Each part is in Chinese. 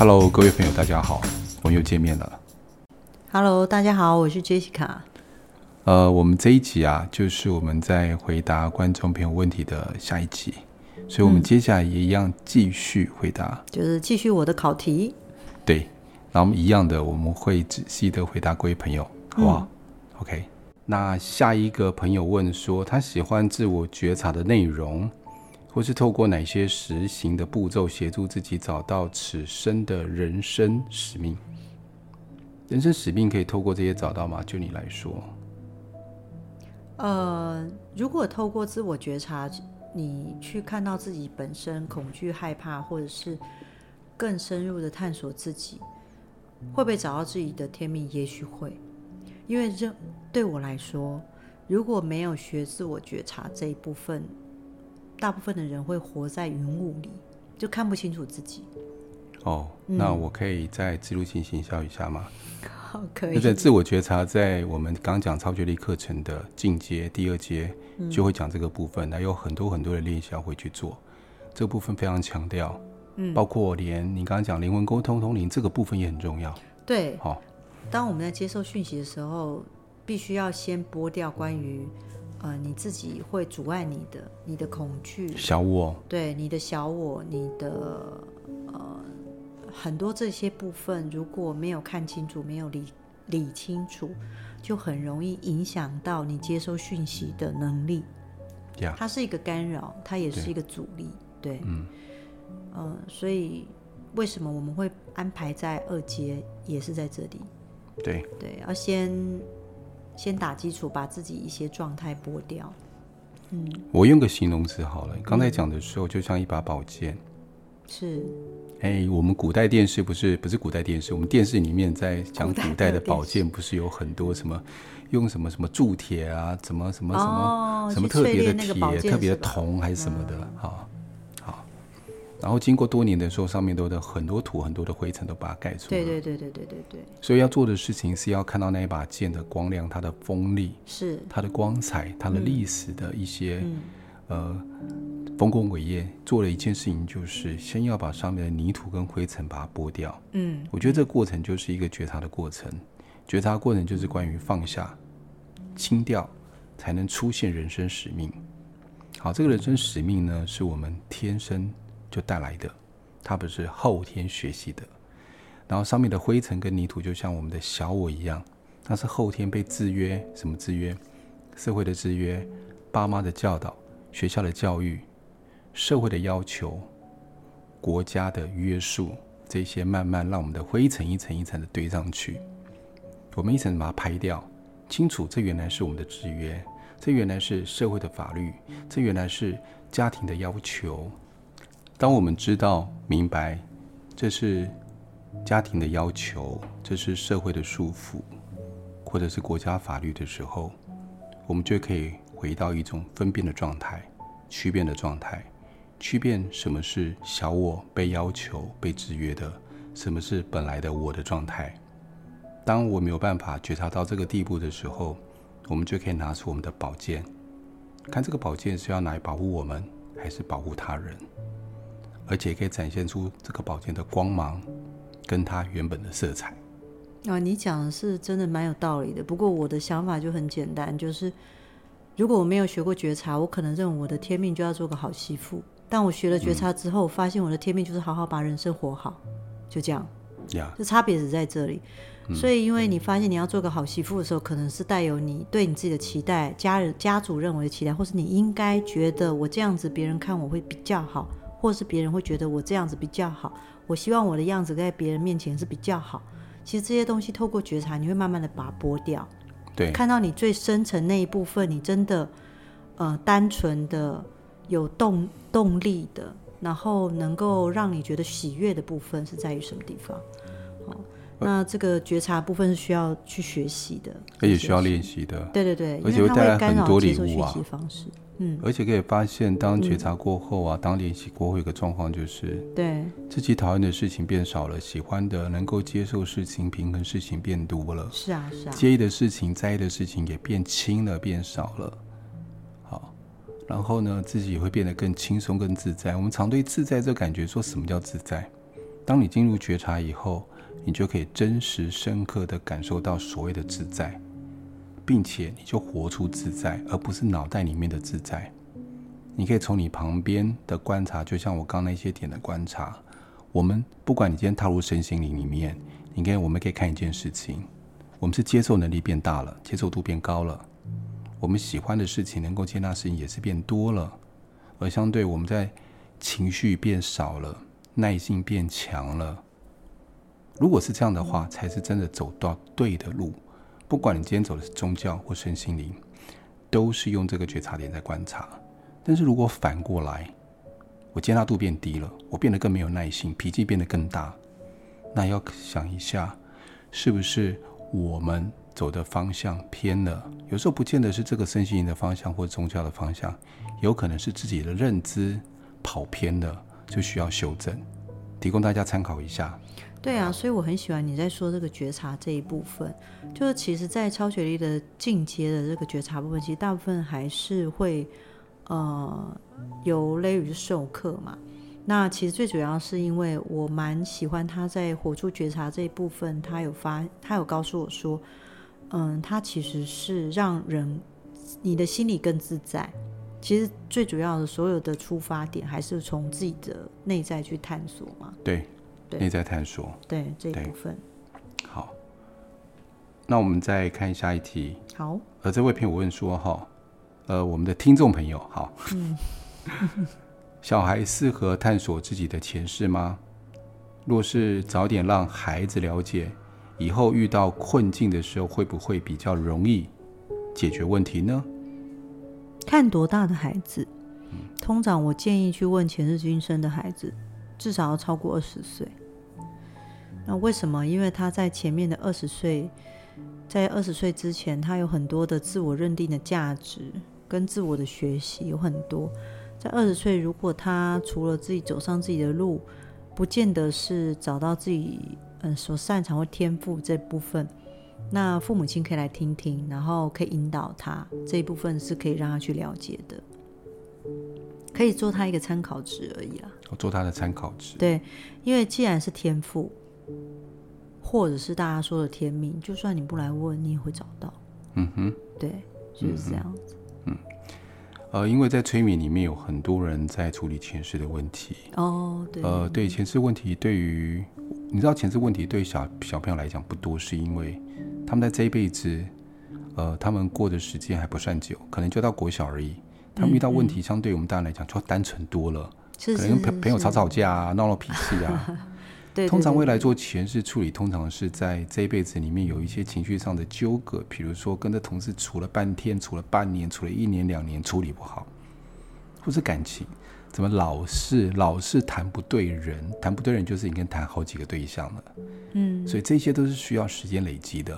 Hello，各位朋友，大家好，我们又见面了。Hello，大家好，我是 Jessica。呃，我们这一集啊，就是我们在回答观众朋友问题的下一集，所以我们接下来也一样继续回答，嗯、就是继续我的考题。对，那我们一样的，我们会仔细的回答各位朋友，好不好、嗯、？OK。那下一个朋友问说，他喜欢自我觉察的内容，或是透过哪些实行的步骤协助自己找到此生的人生使命？人生使命可以透过这些找到吗？就你来说，呃，如果透过自我觉察，你去看到自己本身恐惧、害怕，或者是更深入的探索自己，会不会找到自己的天命？也许会。因为这对我来说，如果没有学自我觉察这一部分，大部分的人会活在云雾里，就看不清楚自己。哦，那我可以再自入性行销一下吗？好，可以。那在自我觉察，在我们刚讲超觉力课程的进阶第二阶，就会讲这个部分。那有很多很多的练习要会去做，这个部分非常强调。嗯，包括连你刚刚讲灵魂沟通通灵这个部分也很重要。对，好、哦。当我们在接受讯息的时候，必须要先剥掉关于，呃，你自己会阻碍你的、你的恐惧、小我，对你的小我、你的呃很多这些部分，如果没有看清楚、没有理理清楚，就很容易影响到你接收讯息的能力。Yeah. 它是一个干扰，它也是一个阻力。对，对嗯，呃，所以为什么我们会安排在二阶，也是在这里。对对，要先先打基础，把自己一些状态剥掉。嗯，我用个形容词好了。刚才讲的时候，就像一把宝剑。是。哎，我们古代电视不是不是古代电视，我们电视里面在讲古代的宝剑，不是有很多什么用什么什么铸铁啊，怎么什么什么、哦、什么特别的铁、特别的铜还是什么的哈。嗯然后经过多年的时候，上面都的很多土、很多的灰尘都把它盖住了。对对对对对对对。所以要做的事情是要看到那一把剑的光亮、它的锋利，是它的光彩、它的历史的一些、嗯、呃丰功伟业。做了一件事情，就是先要把上面的泥土跟灰尘把它剥掉。嗯，我觉得这个过程就是一个觉察的过程。觉察的过程就是关于放下、清掉，才能出现人生使命。好，这个人生使命呢，是我们天生。就带来的，它不是后天学习的。然后上面的灰尘跟泥土，就像我们的小我一样，它是后天被制约，什么制约？社会的制约，爸妈的教导，学校的教育，社会的要求，国家的约束，这些慢慢让我们的灰尘一层一层的堆上去。我们一层把它拍掉，清楚，这原来是我们的制约，这原来是社会的法律，这原来是家庭的要求。当我们知道、明白，这是家庭的要求，这是社会的束缚，或者是国家法律的时候，我们就可以回到一种分辨的状态、区辨的状态，区辨什么是小我被要求、被制约的，什么是本来的我的状态。当我没有办法觉察到这个地步的时候，我们就可以拿出我们的宝剑，看这个宝剑是要来保护我们，还是保护他人。而且可以展现出这个宝剑的光芒，跟它原本的色彩。啊，你讲的是真的蛮有道理的。不过我的想法就很简单，就是如果我没有学过觉察，我可能认为我的天命就要做个好媳妇。但我学了觉察之后，发现我的天命就是好好把人生活好，就这样。呀，就差别只在这里。所以，因为你发现你要做个好媳妇的时候，可能是带有你对你自己的期待、家人、家族认为的期待，或是你应该觉得我这样子别人看我会比较好。或是别人会觉得我这样子比较好，我希望我的样子在别人面前是比较好。其实这些东西透过觉察，你会慢慢的把它剥掉，对，看到你最深层那一部分，你真的呃单纯的有动动力的，然后能够让你觉得喜悦的部分是在于什么地方？好，那这个觉察部分是需要去学习的，而且需要练习的。对对对，而且会带来很多礼物啊。嗯，而且可以发现，当觉察过后啊，嗯、当练习过后，有个状况就是，对自己讨厌的事情变少了，喜欢的、能够接受事情、平衡事情变多了。是啊，是啊。介意的事情、在意的事情也变轻了、变少了。好，然后呢，自己也会变得更轻松、更自在。我们常对自在这感觉说什么叫自在？当你进入觉察以后，你就可以真实深刻地感受到所谓的自在，并且你就活出自在，而不是脑袋里面的自在。你可以从你旁边的观察，就像我刚那些点的观察。我们不管你今天踏入身心灵里面，你看我们可以看一件事情：我们是接受能力变大了，接受度变高了。我们喜欢的事情，能够接纳事情也是变多了，而相对我们在情绪变少了，耐性变强了。如果是这样的话，才是真的走到对的路。不管你今天走的是宗教或身心灵，都是用这个觉察点在观察。但是如果反过来，我接纳度变低了，我变得更没有耐心，脾气变得更大。那要想一下，是不是我们走的方向偏了？有时候不见得是这个身心灵的方向或宗教的方向，有可能是自己的认知跑偏了，就需要修正。提供大家参考一下。对啊，所以我很喜欢你在说这个觉察这一部分，就是其实，在超学历的进阶的这个觉察部分，其实大部分还是会。呃，由雷雨授课嘛，那其实最主要是因为我蛮喜欢他在活出觉察这一部分，他有发，他有告诉我说，嗯，他其实是让人你的心里更自在。其实最主要的所有的出发点还是从自己的内在去探索嘛。对，内在探索。对这一部分。好，那我们再看下一题。好，呃，这位朋友问说哈。呃，我们的听众朋友，好，嗯、小孩适合探索自己的前世吗？若是早点让孩子了解，以后遇到困境的时候，会不会比较容易解决问题呢？看多大的孩子，通常我建议去问前世今生的孩子，至少要超过二十岁。那为什么？因为他在前面的二十岁，在二十岁之前，他有很多的自我认定的价值。跟自我的学习有很多，在二十岁，如果他除了自己走上自己的路，不见得是找到自己嗯所擅长或天赋这部分，那父母亲可以来听听，然后可以引导他这一部分是可以让他去了解的，可以做他一个参考值而已啦。我做他的参考值。对，因为既然是天赋，或者是大家说的天命，就算你不来问，你也会找到。嗯哼，对，就是这样子。嗯，呃，因为在催眠里面有很多人在处理前世的问题。哦，对。呃，对前世问题，对于你知道前世问题对小小朋友来讲不多，是因为他们在这一辈子，呃，他们过的时间还不算久，可能就到国小而已。他们遇到问题，相对于我们大人来讲，就单纯多了。可能跟朋友吵吵架啊，闹闹脾气啊。对对对对，通常未来做前世处理，通常是在这一辈子里面有一些情绪上的纠葛，比如说跟着同事处了半天、处了半年、处了一年、两年，处理不好，或是感情怎么老是老是谈不对人，谈不对人就是你跟谈好几个对象了，嗯，所以这些都是需要时间累积的，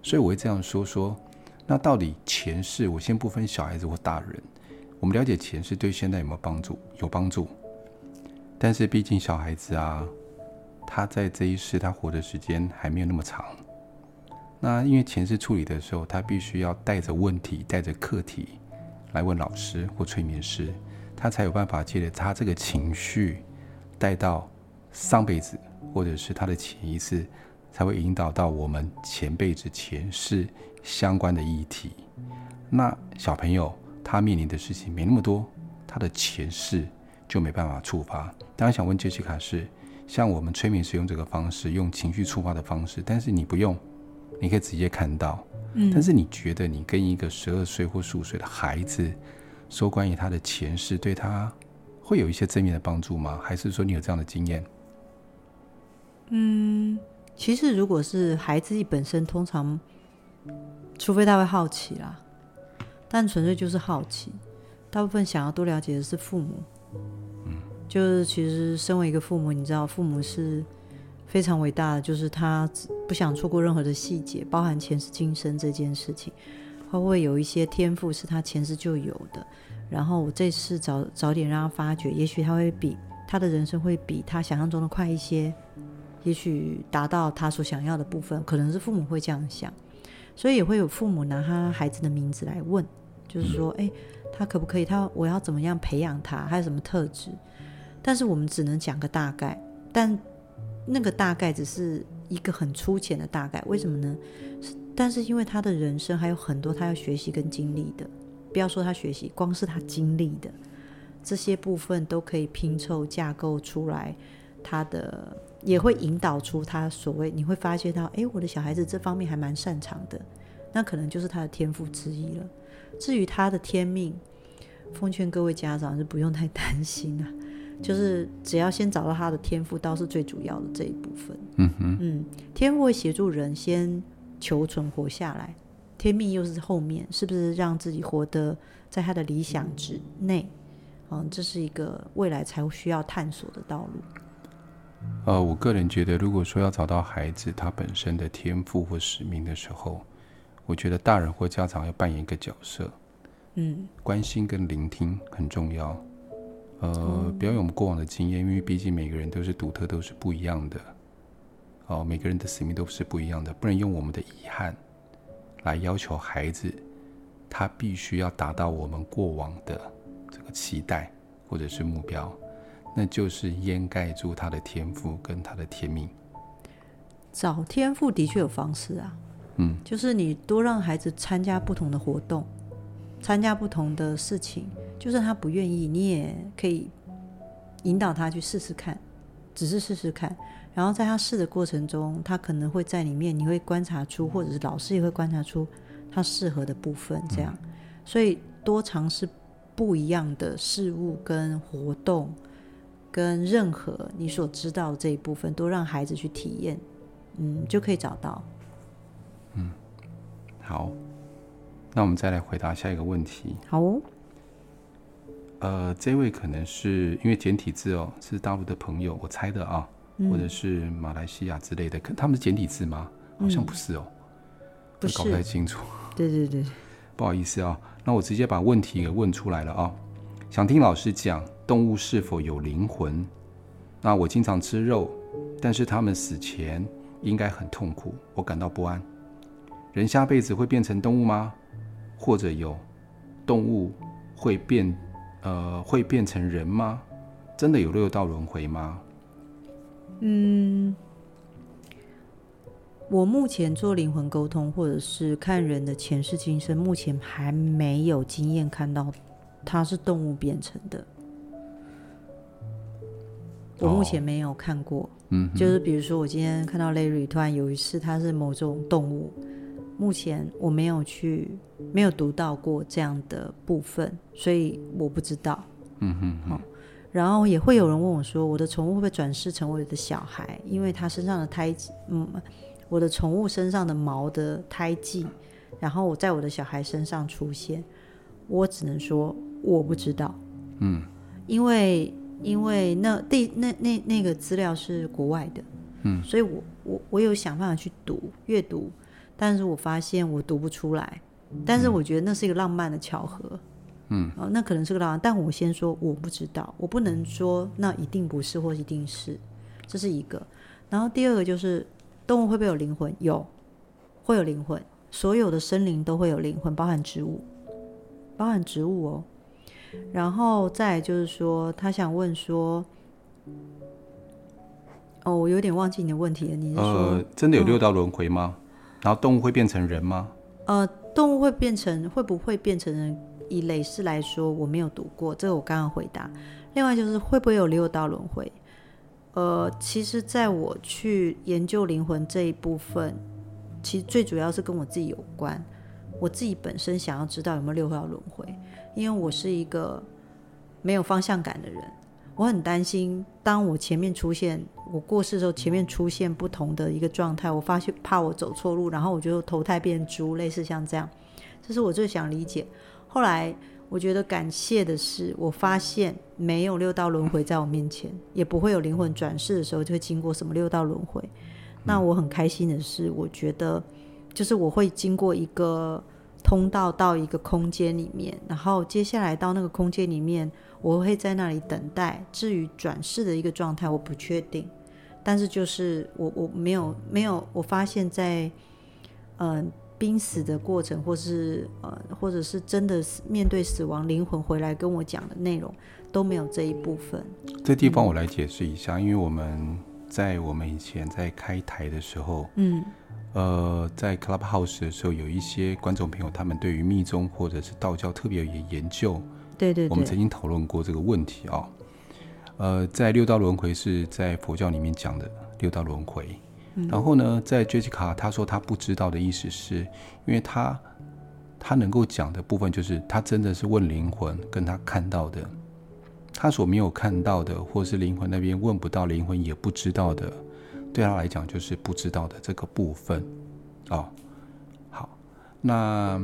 所以我会这样说说，那到底前世，我先不分小孩子或大人，我们了解前世对现在有没有帮助？有帮助，但是毕竟小孩子啊。他在这一世，他活的时间还没有那么长。那因为前世处理的时候，他必须要带着问题、带着课题来问老师或催眠师，他才有办法借着他这个情绪带到上辈子，或者是他的潜意识，才会引导到我们前辈子前世相关的议题。那小朋友他面临的事情没那么多，他的前世就没办法触发。当然想问杰西卡是。像我们催眠使用这个方式，用情绪触发的方式，但是你不用，你可以直接看到。嗯。但是你觉得你跟一个十二岁或十五岁的孩子说关于他的前世，对他会有一些正面的帮助吗？还是说你有这样的经验？嗯，其实如果是孩子本身，通常除非他会好奇啦，但纯粹就是好奇，大部分想要多了解的是父母。就是其实身为一个父母，你知道父母是非常伟大的，就是他不想错过任何的细节，包含前世今生这件事情，他会有一些天赋是他前世就有的，然后我这次早早点让他发掘，也许他会比他的人生会比他想象中的快一些，也许达到他所想要的部分，可能是父母会这样想，所以也会有父母拿他孩子的名字来问，就是说，哎，他可不可以？他我要怎么样培养他？还有什么特质？但是我们只能讲个大概，但那个大概只是一个很粗浅的大概，为什么呢？但是因为他的人生还有很多他要学习跟经历的，不要说他学习，光是他经历的这些部分都可以拼凑架构出来，他的也会引导出他所谓你会发现到，诶，我的小孩子这方面还蛮擅长的，那可能就是他的天赋之一了。至于他的天命，奉劝各位家长是不用太担心啊。就是只要先找到他的天赋，倒是最主要的这一部分。嗯哼，嗯，天赋会协助人先求存活下来，天命又是后面，是不是让自己活得在他的理想之内？嗯，这是一个未来才需要探索的道路。呃，我个人觉得，如果说要找到孩子他本身的天赋或使命的时候，我觉得大人或家长要扮演一个角色，嗯，关心跟聆听很重要。呃，不要用我们过往的经验，因为毕竟每个人都是独特，都是不一样的。哦，每个人的使命都是不一样的，不能用我们的遗憾来要求孩子，他必须要达到我们过往的这个期待或者是目标，那就是掩盖住他的天赋跟他的天命。找天赋的确有方式啊，嗯，就是你多让孩子参加不同的活动，参加不同的事情。就算他不愿意，你也可以引导他去试试看，只是试试看。然后在他试的过程中，他可能会在里面，你会观察出，或者是老师也会观察出他适合的部分。这样，所以多尝试不一样的事物跟活动，跟任何你所知道的这一部分，都让孩子去体验，嗯，就可以找到。嗯，好，那我们再来回答下一个问题。好哦。呃，这位可能是因为简体字哦，是大陆的朋友，我猜的啊，嗯、或者是马来西亚之类的，可他们是简体字吗？好像不是哦，嗯、不，搞不太清楚。对对对，不好意思啊，那我直接把问题给问出来了啊。想听老师讲动物是否有灵魂？那我经常吃肉，但是他们死前应该很痛苦，我感到不安。人下辈子会变成动物吗？或者有动物会变？呃，会变成人吗？真的有六道轮回吗？嗯，我目前做灵魂沟通，或者是看人的前世今生，目前还没有经验看到它是动物变成的。我目前没有看过。哦、嗯，就是比如说，我今天看到 Larry 突然有一次它是某种动物。目前我没有去，没有读到过这样的部分，所以我不知道。嗯哼，哼、哦，然后也会有人问我说：“我的宠物会不会转世成为我的小孩？因为它身上的胎记，嗯，我的宠物身上的毛的胎记，然后我在我的小孩身上出现。”我只能说我不知道。嗯，因为因为那第那那那个资料是国外的，嗯，所以我我我有想办法去读阅读。但是我发现我读不出来，但是我觉得那是一个浪漫的巧合，嗯，哦，那可能是个浪漫，但我先说我不知道，我不能说那一定不是或一定是，这是一个。然后第二个就是动物会不会有灵魂？有，会有灵魂，所有的生灵都会有灵魂，包含植物，包含植物哦。然后再就是说，他想问说，哦，我有点忘记你的问题了，你是说，呃，真的有六道轮回吗？哦然后动物会变成人吗？呃，动物会变成会不会变成人？以类似来说，我没有读过，这个我刚刚回答。另外就是会不会有六道轮回？呃，其实在我去研究灵魂这一部分，其实最主要是跟我自己有关。我自己本身想要知道有没有六道轮回，因为我是一个没有方向感的人。我很担心，当我前面出现我过世的时候，前面出现不同的一个状态，我发现怕我走错路，然后我就投胎变猪，类似像这样，这是我最想理解。后来我觉得感谢的是，我发现没有六道轮回在我面前，也不会有灵魂转世的时候就会经过什么六道轮回。那我很开心的是，我觉得就是我会经过一个通道到一个空间里面，然后接下来到那个空间里面。我会在那里等待。至于转世的一个状态，我不确定。但是就是我我没有没有，我发现在嗯濒死的过程，或是呃或者是真的面对死亡，灵魂回来跟我讲的内容都没有这一部分。这地方我来解释一下，嗯、因为我们在我们以前在开台的时候，嗯，呃，在 Clubhouse 的时候，有一些观众朋友，他们对于密宗或者是道教特别有研究。对对对，我们曾经讨论过这个问题啊、哦。呃，在六道轮回是在佛教里面讲的六道轮回。嗯、然后呢，在 Jessica 他说他不知道的意思是，因为他他能够讲的部分就是他真的是问灵魂跟他看到的，他所没有看到的，或是灵魂那边问不到，灵魂也不知道的，对他来讲就是不知道的这个部分。哦，好，那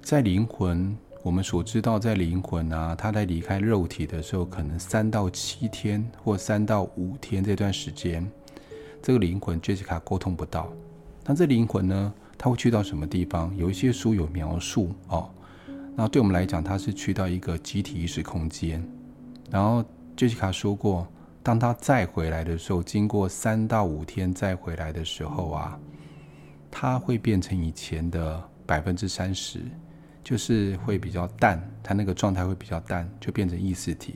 在灵魂。我们所知道，在灵魂啊，他在离开肉体的时候，可能三到七天或三到五天这段时间，这个灵魂 Jessica 沟通不到。那这灵魂呢，他会去到什么地方？有一些书有描述哦。那对我们来讲，他是去到一个集体意识空间。然后 Jessica 说过，当他再回来的时候，经过三到五天再回来的时候啊，他会变成以前的百分之三十。就是会比较淡，它那个状态会比较淡，就变成意识体。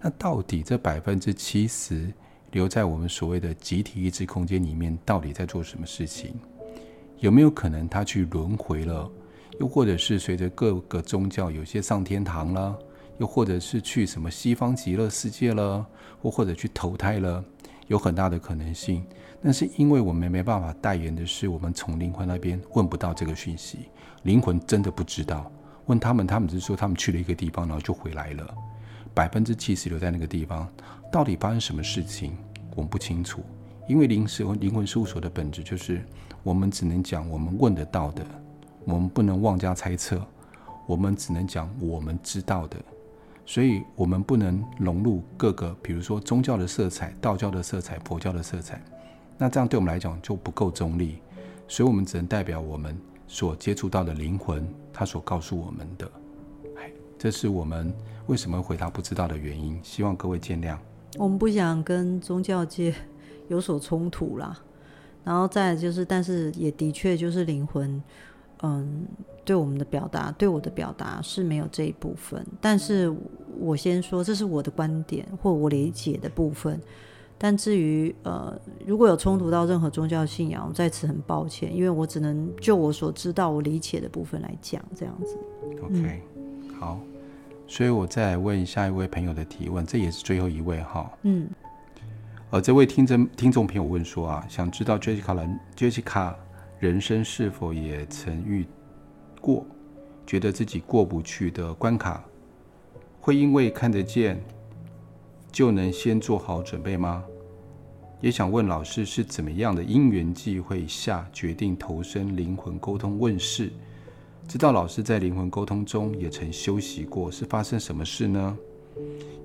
那到底这百分之七十留在我们所谓的集体意识空间里面，到底在做什么事情？有没有可能他去轮回了？又或者是随着各个宗教有些上天堂了，又或者是去什么西方极乐世界了，或或者去投胎了？有很大的可能性。但是因为我们没办法代言的是，我们从灵魂那边问不到这个讯息。灵魂真的不知道，问他们，他们只是说他们去了一个地方，然后就回来了。百分之七十留在那个地方，到底发生什么事情，我们不清楚。因为灵时灵魂事务所的本质就是，我们只能讲我们问得到的，我们不能妄加猜测，我们只能讲我们知道的，所以我们不能融入各个，比如说宗教的色彩、道教的色彩、佛教的色彩，那这样对我们来讲就不够中立，所以我们只能代表我们。所接触到的灵魂，他所告诉我们的，哎，这是我们为什么回答不知道的原因。希望各位见谅。我们不想跟宗教界有所冲突啦。然后再就是，但是也的确就是灵魂，嗯，对我们的表达，对我的表达是没有这一部分。但是我先说，这是我的观点或我理解的部分。但至于呃，如果有冲突到任何宗教信仰，我在此很抱歉，因为我只能就我所知道、我理解的部分来讲，这样子。OK，好，所以我再来问下一位朋友的提问，这也是最后一位哈。嗯。呃，这位听众听众朋友问说啊，想知道 Jessica 人 Jessica 人生是否也曾遇过觉得自己过不去的关卡，会因为看得见。就能先做好准备吗？也想问老师是怎么样的因缘际会下决定投身灵魂沟通问世？知道老师在灵魂沟通中也曾修习过，是发生什么事呢？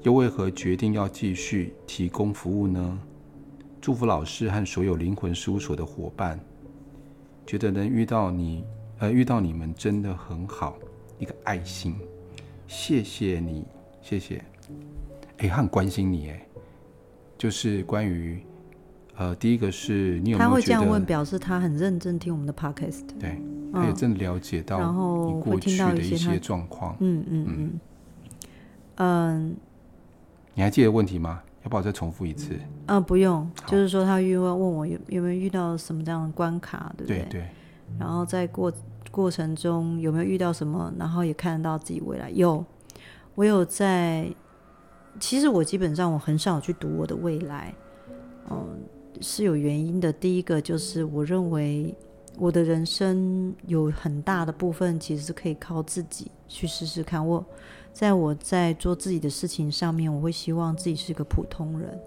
又为何决定要继续提供服务呢？祝福老师和所有灵魂事务所的伙伴，觉得能遇到你，呃，遇到你们真的很好，一个爱心，谢谢你，谢谢。哎，他很关心你哎，就是关于，呃，第一个是你有没有他会这样问，表示他很认真听我们的 podcast，对，他也真的了解到你过去的一些状况，嗯嗯。嗯。嗯，你还记得问题吗？要不要再重复一次？嗯，不用，就是说他又问问我有有没有遇到什么这样的关卡，对不对？对对。然后在过过程中有没有遇到什么？然后也看得到自己未来有，我有在。其实我基本上我很少去读我的未来，嗯，是有原因的。第一个就是我认为我的人生有很大的部分其实是可以靠自己去试试看。我在我在做自己的事情上面，我会希望自己是个普通人，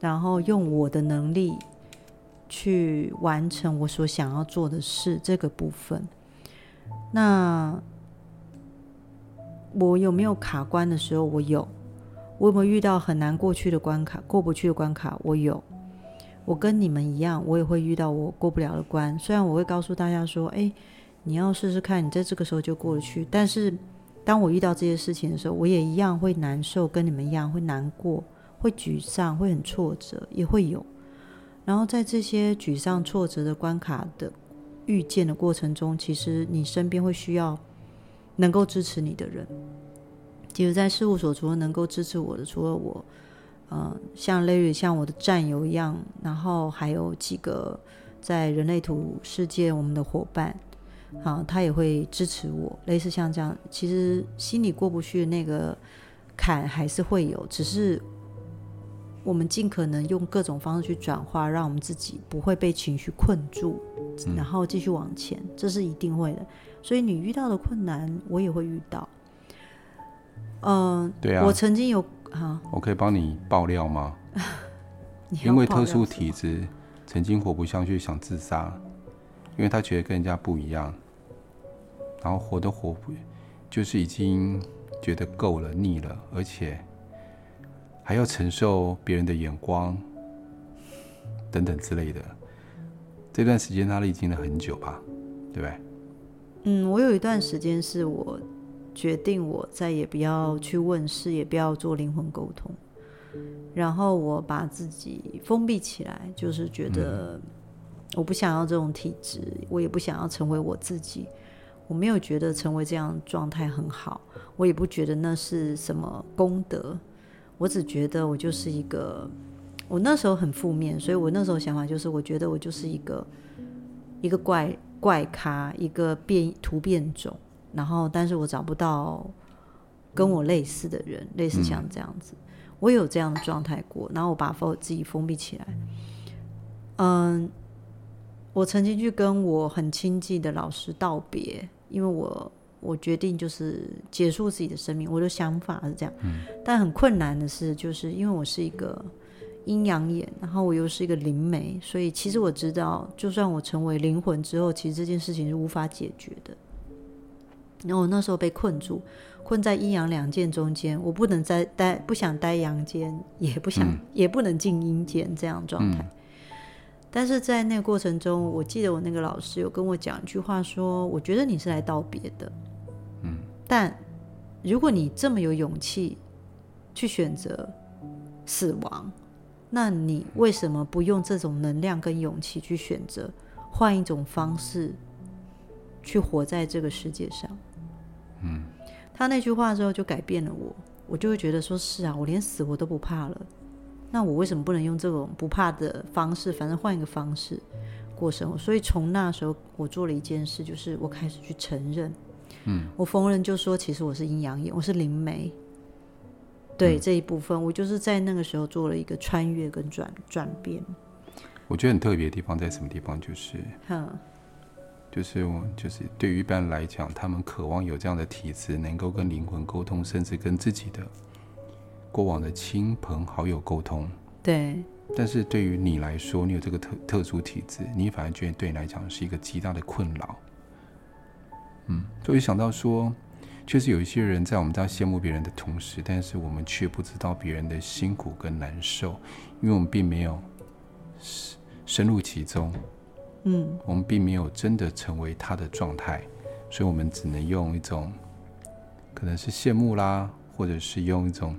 然后用我的能力去完成我所想要做的事。这个部分，那。我有没有卡关的时候？我有。我有没有遇到很难过去的关卡、过不去的关卡？我有。我跟你们一样，我也会遇到我过不了的关。虽然我会告诉大家说：“哎，你要试试看，你在这个时候就过得去。”但是，当我遇到这些事情的时候，我也一样会难受，跟你们一样会难过、会沮丧、会很挫折，也会有。然后在这些沮丧、挫折的关卡的遇见的过程中，其实你身边会需要。能够支持你的人，其实，在事务所除了能够支持我的，除了我，呃，像 Larry 像我的战友一样，然后还有几个在人类图世界我们的伙伴，啊，他也会支持我，类似像这样，其实心里过不去的那个坎还是会有，只是我们尽可能用各种方式去转化，让我们自己不会被情绪困住，然后继续往前，嗯，这是一定会的。所以你遇到的困难，我也会遇到。嗯、呃，对啊，我曾经有啊，我可以帮你爆料吗？因为特殊体质，曾经活不下去想自杀，因为他觉得跟人家不一样，然后活都活不，就是已经觉得够了腻了，而且还要承受别人的眼光等等之类的。这段时间他历经了很久吧，对不对？嗯，我有一段时间是我。决定我再也不要去问事，也不要做灵魂沟通，然后我把自己封闭起来，就是觉得我不想要这种体质，我也不想要成为我自己。我没有觉得成为这样状态很好，我也不觉得那是什么功德。我只觉得我就是一个，我那时候很负面，所以我那时候想法就是，我觉得我就是一个一个怪怪咖，一个变突变种。然后，但是我找不到跟我类似的人，类似像这样子，嗯、我有这样的状态过。然后我把封自己封闭起来。嗯，我曾经去跟我很亲近的老师道别，因为我我决定就是结束自己的生命。我的想法是这样，嗯、但很困难的是，就是因为我是一个阴阳眼，然后我又是一个灵媒，所以其实我知道，就算我成为灵魂之后，其实这件事情是无法解决的。然后我那时候被困住，困在阴阳两界中间，我不能再待，不想待阳间，也不想，嗯、也不能进阴间这样状态。嗯、但是在那个过程中，我记得我那个老师有跟我讲一句话说，说我觉得你是来道别的，嗯，但如果你这么有勇气去选择死亡，那你为什么不用这种能量跟勇气去选择换一种方式去活在这个世界上？嗯，他那句话之后就改变了我，我就会觉得说是啊，我连死我都不怕了，那我为什么不能用这种不怕的方式，反正换一个方式过生活？所以从那时候，我做了一件事，就是我开始去承认，嗯，我逢人就说，其实我是阴阳眼，我是灵媒，对、嗯、这一部分，我就是在那个时候做了一个穿越跟转转变。我觉得很特别的地方在什么地方？就是，嗯。就是我，就是对于一般人来讲，他们渴望有这样的体质，能够跟灵魂沟通，甚至跟自己的过往的亲朋好友沟通。对。但是对于你来说，你有这个特特殊体质，你反而觉得对你来讲是一个极大的困扰。嗯，所以想到说，确实有一些人在我们在羡慕别人的同时，但是我们却不知道别人的辛苦跟难受，因为我们并没有深入其中。嗯，我们并没有真的成为他的状态，所以我们只能用一种可能是羡慕啦，或者是用一种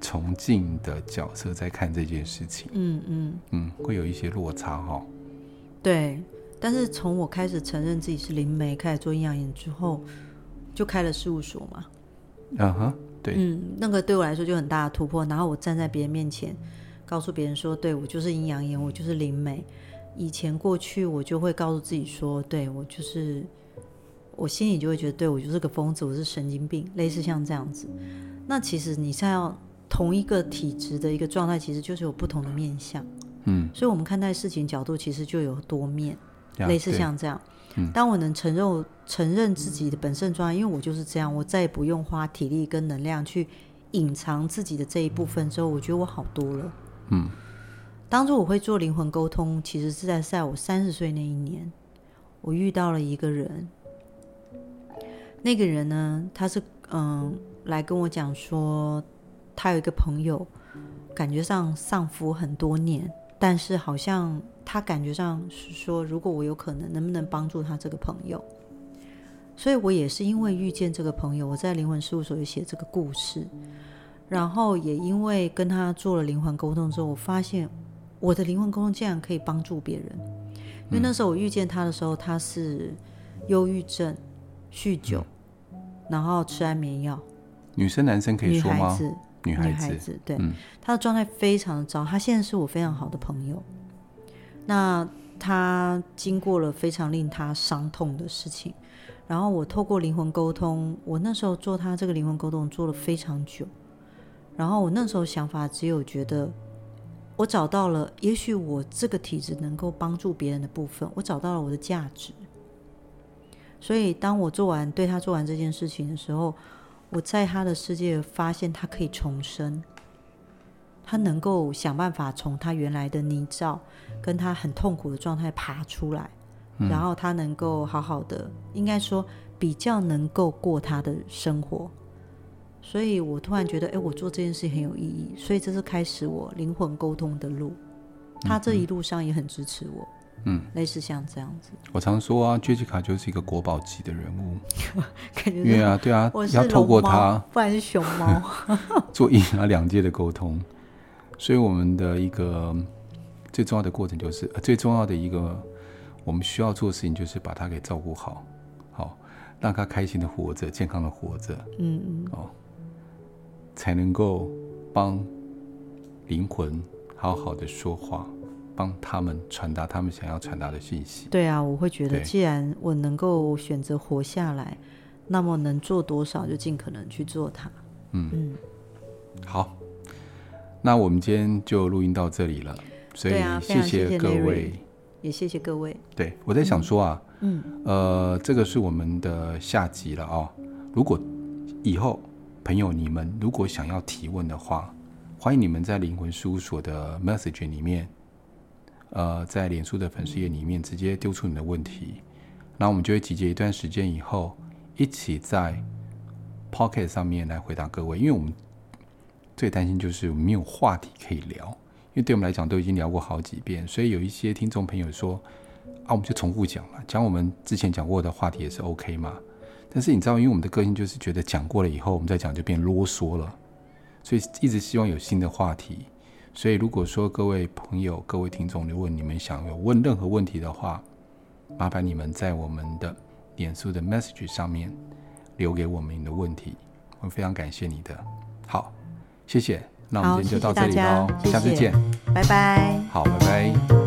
崇敬的角色在看这件事情。嗯嗯嗯，会有一些落差哈、哦。对，但是从我开始承认自己是灵媒，开始做阴阳眼之后，就开了事务所嘛。啊哈，对，嗯，那个对我来说就很大的突破。然后我站在别人面前，告诉别人说：“对，我就是阴阳眼，我就是灵媒。”以前过去，我就会告诉自己说：“对，我就是，我心里就会觉得，对，我就是个疯子，我是神经病，类似像这样子。那其实你像要同一个体质的一个状态，其实就是有不同的面相。嗯，所以我们看待事情角度其实就有多面，类似像这样。嗯，当我能承认承认自己的本身状态，因为我就是这样，我再也不用花体力跟能量去隐藏自己的这一部分之后，我觉得我好多了。嗯。当初我会做灵魂沟通，其实是在在我三十岁那一年，我遇到了一个人。那个人呢，他是嗯来跟我讲说，他有一个朋友，感觉上丧夫很多年，但是好像他感觉上是说，如果我有可能，能不能帮助他这个朋友？所以我也是因为遇见这个朋友，我在灵魂事务所写这个故事，然后也因为跟他做了灵魂沟通之后，我发现。我的灵魂沟通竟然可以帮助别人，因为那时候我遇见他的时候，他是忧郁症、酗酒，然后吃安眠药。女生男生可以说吗？女孩子，女孩子，孩子对，嗯她的状态非常的糟。他现在是我非常好的朋友。那他经过了非常令他伤痛的事情，然后我透过灵魂沟通，我那时候做他这个灵魂沟通做了非常久。然后我那时候想法只有觉得，我找到了，也许我这个体质能够帮助别人的部分，我找到了我的价值。所以当我做完对他做完这件事情的时候，我在他的世界发现他可以重生，他能够想办法从他原来的泥沼跟他很痛苦的状态爬出来，嗯、然后他能够好好的，应该说比较能够过他的生活。所以我突然觉得，哎，我做这件事很有意义。所以这是开始我灵魂沟通的路。他这一路上也很支持我，嗯，类似像这样子。我常说啊，Jessica 就是一个国宝级的人物，感觉因为啊，对啊，要透过他，不然是熊猫，做一啊两界的沟通。所以我们的一个最重要的过程，就是最重要的一个我们需要做的事情，就是把他给照顾好，好让他开心的活着，健康的活着，嗯嗯，哦。才能够帮灵魂好好的说话，帮他们传达他们想要传达的信息。对啊，我会觉得，既然我能够选择活下来，那么能做多少就尽可能去做它。嗯嗯，好，那我们今天就录音到这里了。所以谢谢各位，也谢谢各位。对，我在想说啊，嗯，呃，这个是我们的下集了哦。如果以后。朋友，你们如果想要提问的话，欢迎你们在灵魂事务所的 message 里面，呃，在脸书的粉丝页里面直接丢出你的问题，那我们就会集结一段时间以后，一起在 Pocket 上面来回答各位。因为我们最担心就是没有话题可以聊，因为对我们来讲都已经聊过好几遍，所以有一些听众朋友说啊，我们就重复讲嘛，讲我们之前讲过的话题也是 OK 嘛。但是你知道，因为我们的个性就是觉得讲过了以后，我们再讲就变啰嗦了，所以一直希望有新的话题。所以如果说各位朋友、各位听众，如果你们想有问任何问题的话，麻烦你们在我们的脸书的 message 上面留给我们你的问题，我非常感谢你的。好，谢谢。那我们今天就到这里喽，下次见，拜拜。好，拜拜。